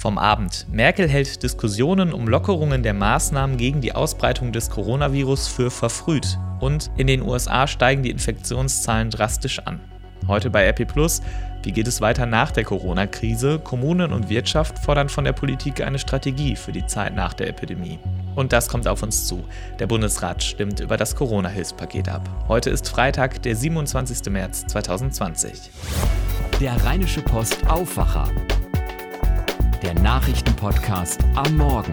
Vom Abend. Merkel hält Diskussionen um Lockerungen der Maßnahmen gegen die Ausbreitung des Coronavirus für verfrüht. Und in den USA steigen die Infektionszahlen drastisch an. Heute bei RP Plus. Wie geht es weiter nach der Corona-Krise? Kommunen und Wirtschaft fordern von der Politik eine Strategie für die Zeit nach der Epidemie. Und das kommt auf uns zu. Der Bundesrat stimmt über das Corona-Hilfspaket ab. Heute ist Freitag, der 27. März 2020. Der Rheinische Post Aufwacher. Der Nachrichtenpodcast am Morgen.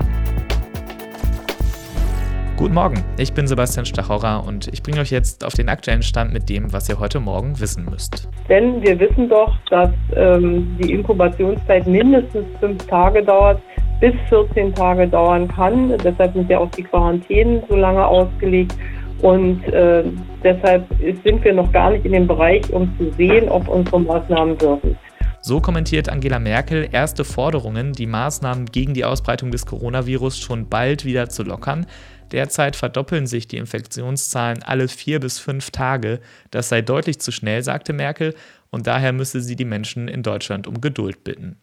Guten Morgen, ich bin Sebastian Stachorra und ich bringe euch jetzt auf den aktuellen Stand mit dem, was ihr heute Morgen wissen müsst. Denn wir wissen doch, dass ähm, die Inkubationszeit mindestens fünf Tage dauert, bis 14 Tage dauern kann. Deshalb sind ja auch die Quarantänen so lange ausgelegt. Und äh, deshalb sind wir noch gar nicht in dem Bereich, um zu sehen, ob unsere Maßnahmen wirken. So kommentiert Angela Merkel erste Forderungen, die Maßnahmen gegen die Ausbreitung des Coronavirus schon bald wieder zu lockern. Derzeit verdoppeln sich die Infektionszahlen alle vier bis fünf Tage. Das sei deutlich zu schnell, sagte Merkel, und daher müsse sie die Menschen in Deutschland um Geduld bitten.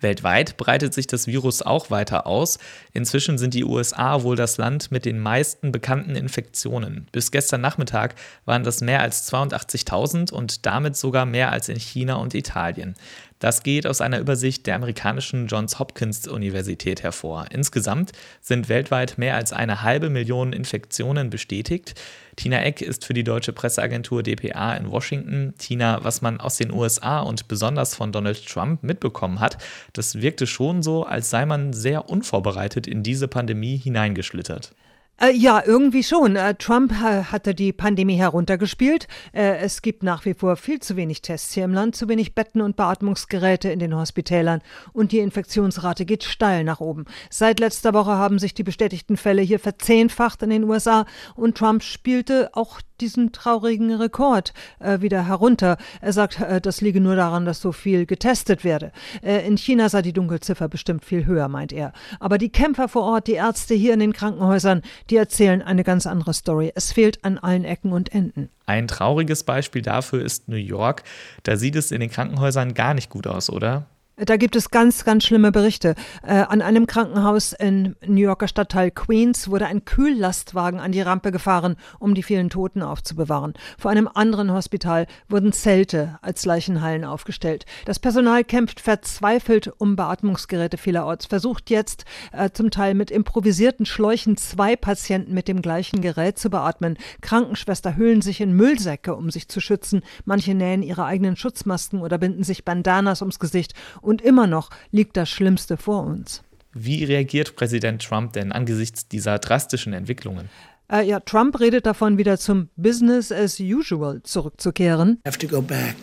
Weltweit breitet sich das Virus auch weiter aus. Inzwischen sind die USA wohl das Land mit den meisten bekannten Infektionen. Bis gestern Nachmittag waren das mehr als 82.000 und damit sogar mehr als in China und Italien. Das geht aus einer Übersicht der amerikanischen Johns Hopkins Universität hervor. Insgesamt sind weltweit mehr als eine halbe Million Infektionen bestätigt. Tina Eck ist für die deutsche Presseagentur dpa in Washington. Tina, was man aus den USA und besonders von Donald Trump mitbekommen hat, das wirkte schon so, als sei man sehr unvorbereitet in diese Pandemie hineingeschlittert. Äh, ja, irgendwie schon. Äh, Trump hatte die Pandemie heruntergespielt. Äh, es gibt nach wie vor viel zu wenig Tests hier im Land, zu wenig Betten und Beatmungsgeräte in den Hospitälern und die Infektionsrate geht steil nach oben. Seit letzter Woche haben sich die bestätigten Fälle hier verzehnfacht in den USA und Trump spielte auch diesen traurigen Rekord äh, wieder herunter. Er sagt, äh, das liege nur daran, dass so viel getestet werde. Äh, in China sei die Dunkelziffer bestimmt viel höher, meint er. Aber die Kämpfer vor Ort, die Ärzte hier in den Krankenhäusern, die erzählen eine ganz andere Story. Es fehlt an allen Ecken und Enden. Ein trauriges Beispiel dafür ist New York. Da sieht es in den Krankenhäusern gar nicht gut aus, oder? Da gibt es ganz, ganz schlimme Berichte. Äh, an einem Krankenhaus in New Yorker Stadtteil Queens wurde ein Kühllastwagen an die Rampe gefahren, um die vielen Toten aufzubewahren. Vor einem anderen Hospital wurden Zelte als Leichenhallen aufgestellt. Das Personal kämpft verzweifelt um Beatmungsgeräte vielerorts, versucht jetzt äh, zum Teil mit improvisierten Schläuchen zwei Patienten mit dem gleichen Gerät zu beatmen. Krankenschwester hüllen sich in Müllsäcke, um sich zu schützen. Manche nähen ihre eigenen Schutzmasken oder binden sich Bandanas ums Gesicht und immer noch liegt das Schlimmste vor uns. Wie reagiert Präsident Trump denn angesichts dieser drastischen Entwicklungen? Äh, ja, Trump redet davon, wieder zum Business as usual zurückzukehren. Have to go back.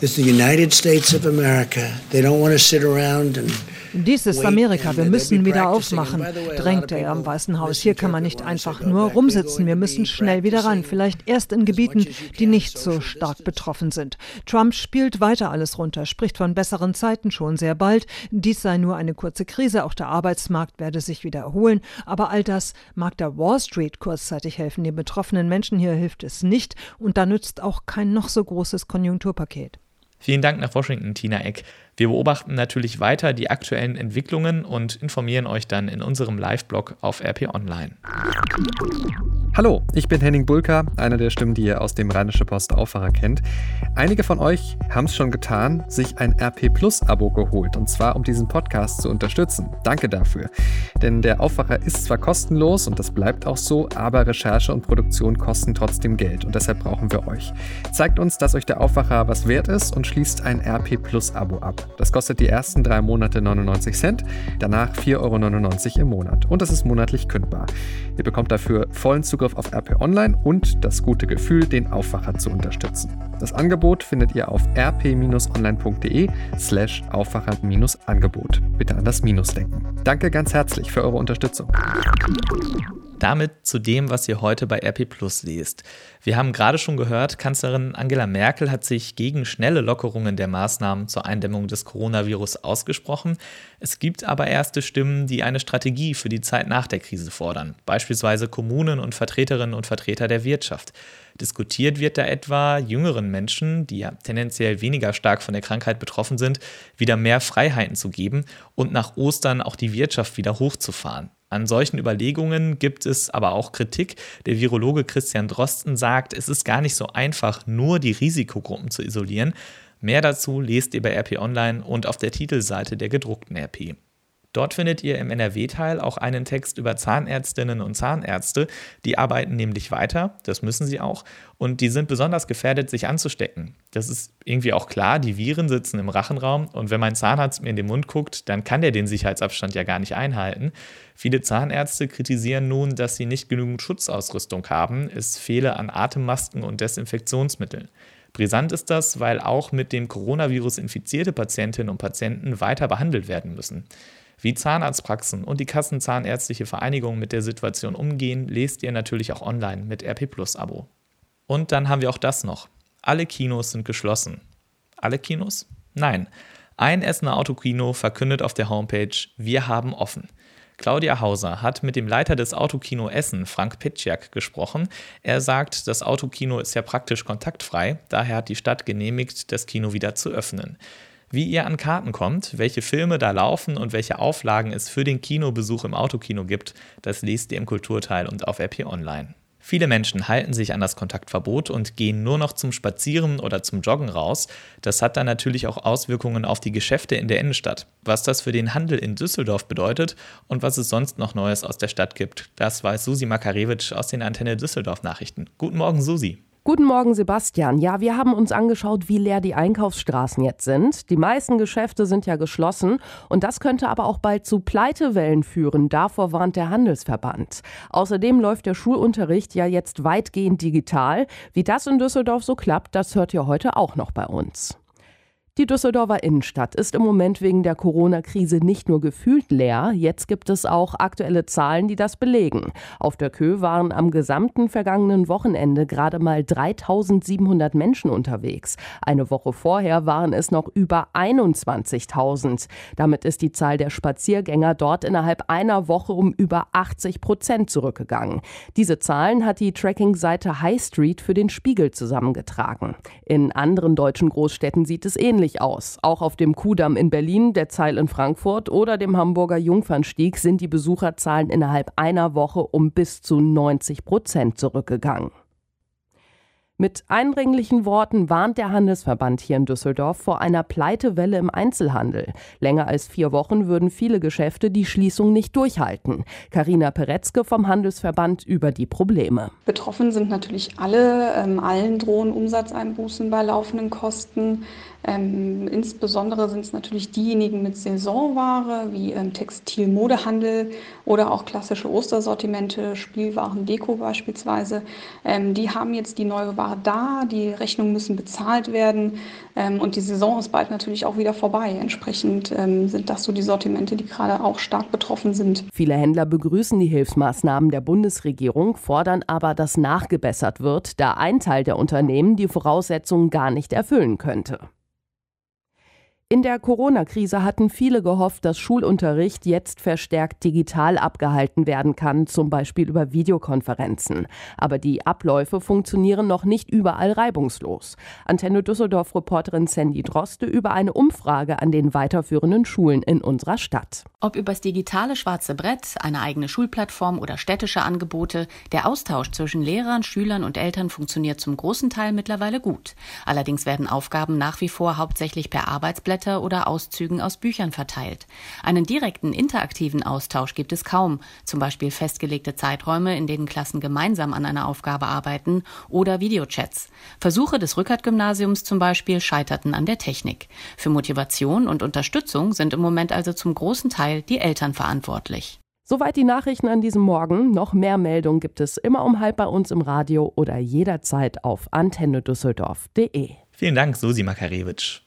This is the United States of America. They don't want to sit around and dies ist Amerika, wir müssen wieder aufmachen, drängte er am Weißen Haus. Hier kann man nicht einfach nur rumsitzen, wir müssen schnell wieder ran, vielleicht erst in Gebieten, die nicht so stark betroffen sind. Trump spielt weiter alles runter, spricht von besseren Zeiten schon sehr bald. Dies sei nur eine kurze Krise, auch der Arbeitsmarkt werde sich wieder erholen. Aber all das mag der Wall Street kurzzeitig helfen. Den betroffenen Menschen hier hilft es nicht und da nützt auch kein noch so großes Konjunkturpaket. Vielen Dank nach Washington, Tina Eck. Wir beobachten natürlich weiter die aktuellen Entwicklungen und informieren euch dann in unserem Live-Blog auf RP Online. Hallo, ich bin Henning Bulka, einer der Stimmen, die ihr aus dem Rheinische Post Aufwacher kennt. Einige von euch haben es schon getan, sich ein RP Plus Abo geholt und zwar um diesen Podcast zu unterstützen. Danke dafür. Denn der Aufwacher ist zwar kostenlos und das bleibt auch so, aber Recherche und Produktion kosten trotzdem Geld und deshalb brauchen wir euch. Zeigt uns, dass euch der Aufwacher was wert ist und schließt ein RP Plus Abo ab. Das kostet die ersten drei Monate 99 Cent, danach 4,99 Euro im Monat. Und das ist monatlich kündbar. Ihr bekommt dafür vollen Zugriff auf RP Online und das gute Gefühl, den Aufwacher zu unterstützen. Das Angebot findet ihr auf rp-online.de slash Aufwacher-Angebot. Bitte an das Minus denken. Danke ganz herzlich für eure Unterstützung. Damit zu dem, was ihr heute bei RP Plus lest. Wir haben gerade schon gehört, Kanzlerin Angela Merkel hat sich gegen schnelle Lockerungen der Maßnahmen zur Eindämmung des Coronavirus ausgesprochen. Es gibt aber erste Stimmen, die eine Strategie für die Zeit nach der Krise fordern, beispielsweise Kommunen und Vertreterinnen und Vertreter der Wirtschaft. Diskutiert wird da etwa, jüngeren Menschen, die ja tendenziell weniger stark von der Krankheit betroffen sind, wieder mehr Freiheiten zu geben und nach Ostern auch die Wirtschaft wieder hochzufahren. An solchen Überlegungen gibt es aber auch Kritik. Der Virologe Christian Drosten sagt, es ist gar nicht so einfach, nur die Risikogruppen zu isolieren. Mehr dazu lest ihr bei RP Online und auf der Titelseite der gedruckten RP. Dort findet ihr im NRW-Teil auch einen Text über Zahnärztinnen und Zahnärzte. Die arbeiten nämlich weiter, das müssen sie auch, und die sind besonders gefährdet, sich anzustecken. Das ist irgendwie auch klar, die Viren sitzen im Rachenraum und wenn mein Zahnarzt mir in den Mund guckt, dann kann der den Sicherheitsabstand ja gar nicht einhalten. Viele Zahnärzte kritisieren nun, dass sie nicht genügend Schutzausrüstung haben. Es fehle an Atemmasken und Desinfektionsmitteln. Brisant ist das, weil auch mit dem Coronavirus infizierte Patientinnen und Patienten weiter behandelt werden müssen. Wie Zahnarztpraxen und die Kassenzahnärztliche Vereinigung mit der Situation umgehen, lest ihr natürlich auch online mit RP Plus Abo. Und dann haben wir auch das noch. Alle Kinos sind geschlossen. Alle Kinos? Nein. Ein Essener Autokino verkündet auf der Homepage, wir haben offen. Claudia Hauser hat mit dem Leiter des Autokino Essen, Frank Pitschak, gesprochen. Er sagt, das Autokino ist ja praktisch kontaktfrei, daher hat die Stadt genehmigt, das Kino wieder zu öffnen. Wie ihr an Karten kommt, welche Filme da laufen und welche Auflagen es für den Kinobesuch im Autokino gibt, das lest ihr im Kulturteil und auf RP Online. Viele Menschen halten sich an das Kontaktverbot und gehen nur noch zum Spazieren oder zum Joggen raus. Das hat dann natürlich auch Auswirkungen auf die Geschäfte in der Innenstadt. Was das für den Handel in Düsseldorf bedeutet und was es sonst noch Neues aus der Stadt gibt, das weiß Susi Makarewitsch aus den Antenne Düsseldorf Nachrichten. Guten Morgen, Susi. Guten Morgen, Sebastian. Ja, wir haben uns angeschaut, wie leer die Einkaufsstraßen jetzt sind. Die meisten Geschäfte sind ja geschlossen und das könnte aber auch bald zu Pleitewellen führen. Davor warnt der Handelsverband. Außerdem läuft der Schulunterricht ja jetzt weitgehend digital. Wie das in Düsseldorf so klappt, das hört ihr heute auch noch bei uns. Die Düsseldorfer Innenstadt ist im Moment wegen der Corona-Krise nicht nur gefühlt leer, jetzt gibt es auch aktuelle Zahlen, die das belegen. Auf der Kö waren am gesamten vergangenen Wochenende gerade mal 3700 Menschen unterwegs. Eine Woche vorher waren es noch über 21.000. Damit ist die Zahl der Spaziergänger dort innerhalb einer Woche um über 80 Prozent zurückgegangen. Diese Zahlen hat die Tracking-Seite High Street für den Spiegel zusammengetragen. In anderen deutschen Großstädten sieht es ähnlich ähnlich aus. Auch auf dem Kudamm in Berlin, der Zeil in Frankfurt oder dem Hamburger Jungfernstieg sind die Besucherzahlen innerhalb einer Woche um bis zu 90 Prozent zurückgegangen. Mit eindringlichen Worten warnt der Handelsverband hier in Düsseldorf vor einer Pleitewelle im Einzelhandel. Länger als vier Wochen würden viele Geschäfte die Schließung nicht durchhalten. Karina Peretzke vom Handelsverband über die Probleme. Betroffen sind natürlich alle. Ähm, allen drohen Umsatzeinbußen bei laufenden Kosten. Ähm, insbesondere sind es natürlich diejenigen mit Saisonware wie ähm, Textil, Modehandel oder auch klassische Ostersortimente, Spielwaren, Deko beispielsweise. Ähm, die haben jetzt die neue Ware da, die Rechnungen müssen bezahlt werden ähm, und die Saison ist bald natürlich auch wieder vorbei. Entsprechend ähm, sind das so die Sortimente, die gerade auch stark betroffen sind. Viele Händler begrüßen die Hilfsmaßnahmen der Bundesregierung, fordern aber, dass nachgebessert wird, da ein Teil der Unternehmen die Voraussetzungen gar nicht erfüllen könnte. In der Corona-Krise hatten viele gehofft, dass Schulunterricht jetzt verstärkt digital abgehalten werden kann, zum Beispiel über Videokonferenzen. Aber die Abläufe funktionieren noch nicht überall reibungslos. Antenne Düsseldorf-Reporterin Sandy Droste über eine Umfrage an den weiterführenden Schulen in unserer Stadt. Ob übers digitale schwarze Brett, eine eigene Schulplattform oder städtische Angebote, der Austausch zwischen Lehrern, Schülern und Eltern funktioniert zum großen Teil mittlerweile gut. Allerdings werden Aufgaben nach wie vor hauptsächlich per Arbeitsblätter Newsletter oder Auszügen aus Büchern verteilt. Einen direkten interaktiven Austausch gibt es kaum, zum Beispiel festgelegte Zeiträume, in denen Klassen gemeinsam an einer Aufgabe arbeiten oder Videochats. Versuche des Rückert-Gymnasiums zum Beispiel scheiterten an der Technik. Für Motivation und Unterstützung sind im Moment also zum großen Teil die Eltern verantwortlich. Soweit die Nachrichten an diesem Morgen. Noch mehr Meldungen gibt es immer um halb bei uns im Radio oder jederzeit auf antennedüsseldorf.de. Vielen Dank, Susi Makarewitsch.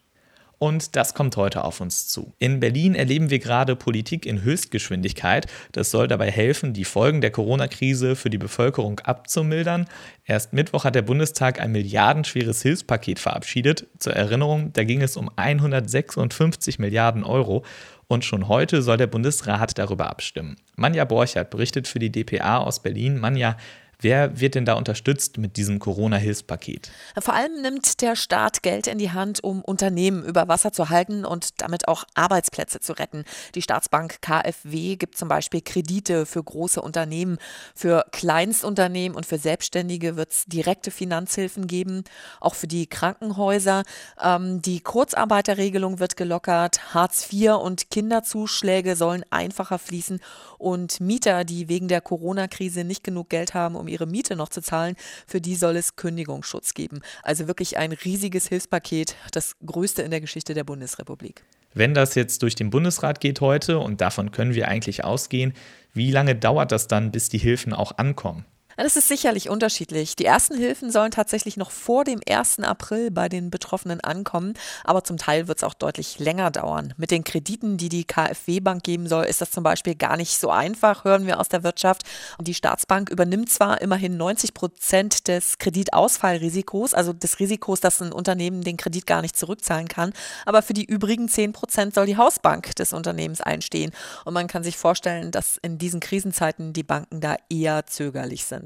Und das kommt heute auf uns zu. In Berlin erleben wir gerade Politik in Höchstgeschwindigkeit. Das soll dabei helfen, die Folgen der Corona-Krise für die Bevölkerung abzumildern. Erst Mittwoch hat der Bundestag ein milliardenschweres Hilfspaket verabschiedet. Zur Erinnerung, da ging es um 156 Milliarden Euro. Und schon heute soll der Bundesrat darüber abstimmen. Manja Borchert berichtet für die DPA aus Berlin. Manja, Wer wird denn da unterstützt mit diesem Corona-Hilfspaket? Vor allem nimmt der Staat Geld in die Hand, um Unternehmen über Wasser zu halten und damit auch Arbeitsplätze zu retten. Die Staatsbank KfW gibt zum Beispiel Kredite für große Unternehmen. Für Kleinstunternehmen und für Selbstständige wird es direkte Finanzhilfen geben, auch für die Krankenhäuser. Ähm, die Kurzarbeiterregelung wird gelockert. Hartz IV und Kinderzuschläge sollen einfacher fließen. Und Mieter, die wegen der Corona-Krise nicht genug Geld haben, um ihre Miete noch zu zahlen, für die soll es Kündigungsschutz geben. Also wirklich ein riesiges Hilfspaket, das größte in der Geschichte der Bundesrepublik. Wenn das jetzt durch den Bundesrat geht heute, und davon können wir eigentlich ausgehen, wie lange dauert das dann, bis die Hilfen auch ankommen? Das ist sicherlich unterschiedlich. Die ersten Hilfen sollen tatsächlich noch vor dem 1. April bei den Betroffenen ankommen, aber zum Teil wird es auch deutlich länger dauern. Mit den Krediten, die die KfW-Bank geben soll, ist das zum Beispiel gar nicht so einfach, hören wir aus der Wirtschaft. Die Staatsbank übernimmt zwar immerhin 90 Prozent des Kreditausfallrisikos, also des Risikos, dass ein Unternehmen den Kredit gar nicht zurückzahlen kann, aber für die übrigen 10 Prozent soll die Hausbank des Unternehmens einstehen. Und man kann sich vorstellen, dass in diesen Krisenzeiten die Banken da eher zögerlich sind.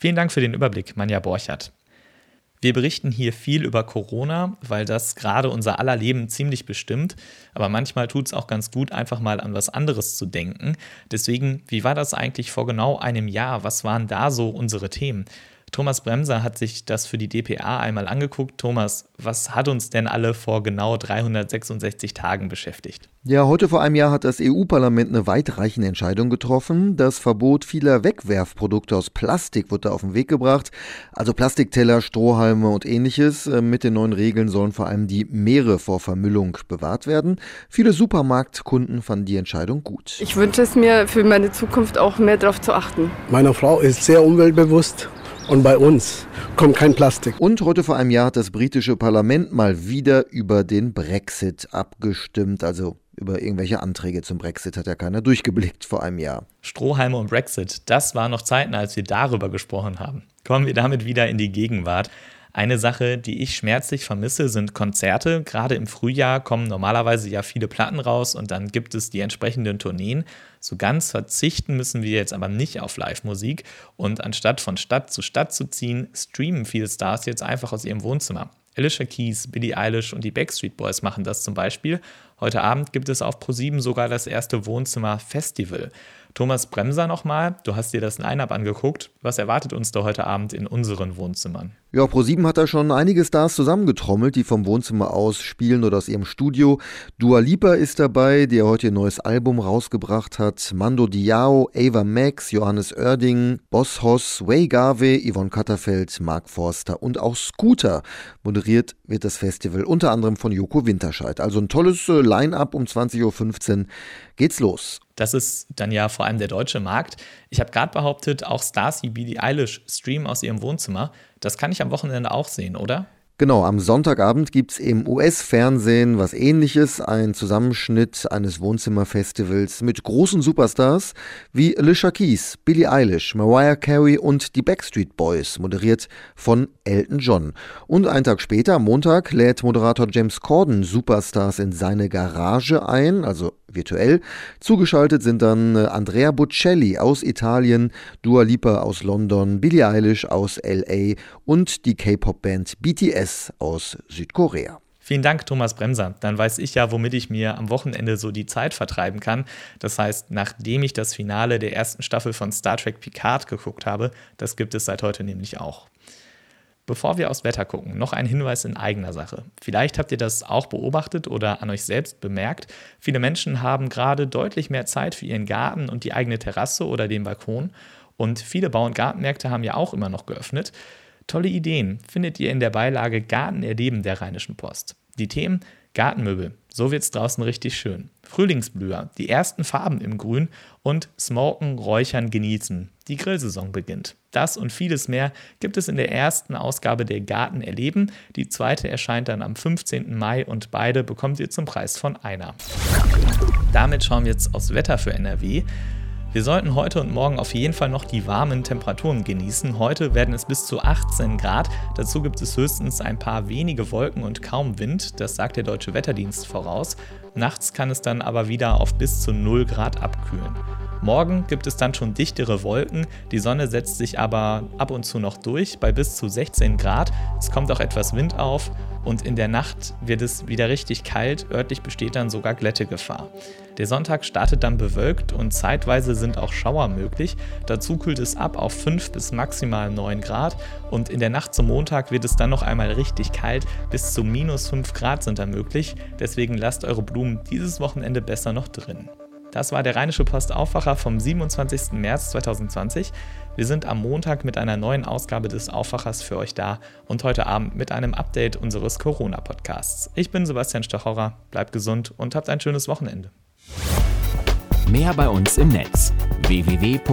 Vielen Dank für den Überblick, Manja Borchert. Wir berichten hier viel über Corona, weil das gerade unser aller Leben ziemlich bestimmt. Aber manchmal tut es auch ganz gut, einfach mal an was anderes zu denken. Deswegen, wie war das eigentlich vor genau einem Jahr? Was waren da so unsere Themen? Thomas Bremser hat sich das für die DPA einmal angeguckt. Thomas, was hat uns denn alle vor genau 366 Tagen beschäftigt? Ja, heute vor einem Jahr hat das EU-Parlament eine weitreichende Entscheidung getroffen. Das Verbot vieler Wegwerfprodukte aus Plastik wird da auf den Weg gebracht. Also Plastikteller, Strohhalme und ähnliches. Äh, mit den neuen Regeln sollen vor allem die Meere vor Vermüllung bewahrt werden. Viele Supermarktkunden fanden die Entscheidung gut. Ich wünsche es mir für meine Zukunft auch mehr darauf zu achten. Meine Frau ist sehr umweltbewusst und bei uns kommt kein Plastik. Und heute vor einem Jahr hat das britische Parlament mal wieder über den Brexit abgestimmt. Also über irgendwelche Anträge zum Brexit hat ja keiner durchgeblickt vor einem Jahr. Strohhalme und Brexit, das waren noch Zeiten, als wir darüber gesprochen haben. Kommen wir damit wieder in die Gegenwart. Eine Sache, die ich schmerzlich vermisse, sind Konzerte. Gerade im Frühjahr kommen normalerweise ja viele Platten raus und dann gibt es die entsprechenden Tourneen. So ganz verzichten müssen wir jetzt aber nicht auf Live-Musik und anstatt von Stadt zu Stadt zu ziehen, streamen viele Stars jetzt einfach aus ihrem Wohnzimmer. Alicia Keys, Billie Eilish und die Backstreet Boys machen das zum Beispiel. Heute Abend gibt es auf ProSieben sogar das erste Wohnzimmer-Festival. Thomas Bremser nochmal, du hast dir das Line-Up angeguckt. Was erwartet uns da heute Abend in unseren Wohnzimmern? Ja, Pro7 hat da schon einige Stars zusammengetrommelt, die vom Wohnzimmer aus spielen oder aus ihrem Studio. Dua Lipa ist dabei, der heute ihr neues Album rausgebracht hat. Mando Diao, Ava Max, Johannes Oerding, Boss Hoss, Way Garvey, Yvonne Katterfeld, Mark Forster und auch Scooter. Moderiert wird das Festival unter anderem von Joko Winterscheid. Also ein tolles äh, Line-Up um 20.15 Uhr geht's los. Das ist dann ja vor allem der deutsche Markt. Ich habe gerade behauptet, auch Stars wie Billie Eilish streamen aus ihrem Wohnzimmer. Das kann ich am Wochenende auch sehen, oder? Genau, am Sonntagabend gibt es im US-Fernsehen was ähnliches, ein Zusammenschnitt eines Wohnzimmerfestivals mit großen Superstars wie Alicia Keys, Billie Eilish, Mariah Carey und die Backstreet Boys, moderiert von Elton John. Und einen Tag später, am Montag, lädt Moderator James Corden Superstars in seine Garage ein, also virtuell. Zugeschaltet sind dann äh, Andrea Bocelli aus Italien, Dua Lipa aus London, Billie Eilish aus LA und die K-Pop-Band BTS aus Südkorea. Vielen Dank, Thomas Bremser. Dann weiß ich ja, womit ich mir am Wochenende so die Zeit vertreiben kann. Das heißt, nachdem ich das Finale der ersten Staffel von Star Trek Picard geguckt habe, das gibt es seit heute nämlich auch. Bevor wir aufs Wetter gucken, noch ein Hinweis in eigener Sache. Vielleicht habt ihr das auch beobachtet oder an euch selbst bemerkt. Viele Menschen haben gerade deutlich mehr Zeit für ihren Garten und die eigene Terrasse oder den Balkon. Und viele Bau- und Gartenmärkte haben ja auch immer noch geöffnet. Tolle Ideen findet ihr in der Beilage Garten erleben der Rheinischen Post. Die Themen Gartenmöbel, so wird es draußen richtig schön. Frühlingsblüher, die ersten Farben im Grün und Smoken, Räuchern, Genießen. Die Grillsaison beginnt. Das und vieles mehr gibt es in der ersten Ausgabe der Garten erleben. Die zweite erscheint dann am 15. Mai und beide bekommt ihr zum Preis von einer. Damit schauen wir jetzt aufs Wetter für NRW. Wir sollten heute und morgen auf jeden Fall noch die warmen Temperaturen genießen. Heute werden es bis zu 18 Grad. Dazu gibt es höchstens ein paar wenige Wolken und kaum Wind. Das sagt der Deutsche Wetterdienst voraus. Nachts kann es dann aber wieder auf bis zu 0 Grad abkühlen. Morgen gibt es dann schon dichtere Wolken, die Sonne setzt sich aber ab und zu noch durch bei bis zu 16 Grad. Es kommt auch etwas Wind auf und in der Nacht wird es wieder richtig kalt, örtlich besteht dann sogar Glättegefahr. Der Sonntag startet dann bewölkt und zeitweise sind auch Schauer möglich. Dazu kühlt es ab auf 5 bis maximal 9 Grad und in der Nacht zum Montag wird es dann noch einmal richtig kalt, bis zu minus 5 Grad sind da möglich. Deswegen lasst eure Blumen dieses Wochenende besser noch drin. Das war der Rheinische Post Aufwacher vom 27. März 2020. Wir sind am Montag mit einer neuen Ausgabe des Aufwachers für euch da und heute Abend mit einem Update unseres Corona-Podcasts. Ich bin Sebastian Stachorer, bleibt gesund und habt ein schönes Wochenende. Mehr bei uns im Netz www.rp-online.de